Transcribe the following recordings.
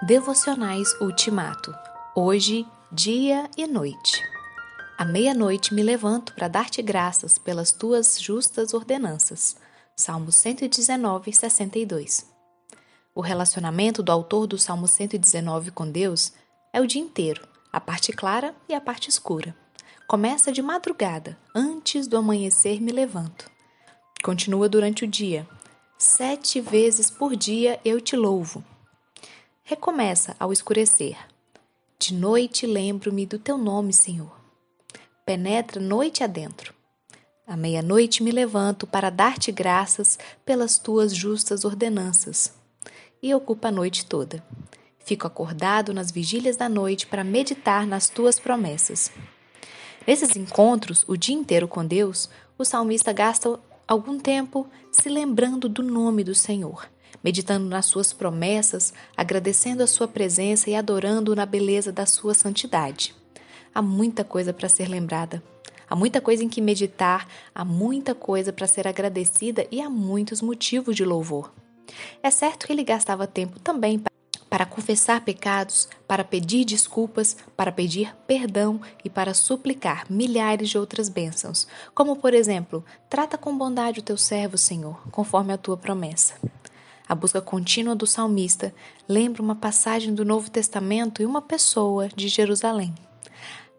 Devocionais Ultimato. Hoje, dia e noite. À meia-noite me levanto para dar-te graças pelas tuas justas ordenanças. Salmo 119, 62. O relacionamento do autor do Salmo 119 com Deus é o dia inteiro, a parte clara e a parte escura. Começa de madrugada, antes do amanhecer me levanto. Continua durante o dia. Sete vezes por dia eu te louvo recomeça ao escurecer. De noite lembro-me do teu nome, Senhor. Penetra noite adentro. À meia-noite me levanto para dar-te graças pelas tuas justas ordenanças. E ocupa a noite toda. Fico acordado nas vigílias da noite para meditar nas tuas promessas. Nesses encontros, o dia inteiro com Deus, o salmista gasta algum tempo se lembrando do nome do Senhor meditando nas suas promessas, agradecendo a sua presença e adorando na beleza da sua santidade. Há muita coisa para ser lembrada. Há muita coisa em que meditar, há muita coisa para ser agradecida e há muitos motivos de louvor. É certo que ele gastava tempo também para confessar pecados, para pedir desculpas, para pedir perdão e para suplicar milhares de outras bênçãos, como por exemplo, trata com bondade o teu servo, Senhor, conforme a tua promessa. A busca contínua do salmista lembra uma passagem do Novo Testamento e uma pessoa de Jerusalém.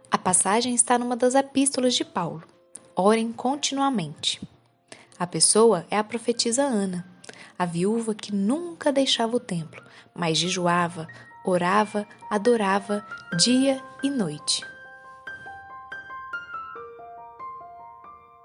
A passagem está numa das epístolas de Paulo. Orem continuamente. A pessoa é a profetisa Ana, a viúva que nunca deixava o templo, mas jejuava, orava, adorava dia e noite.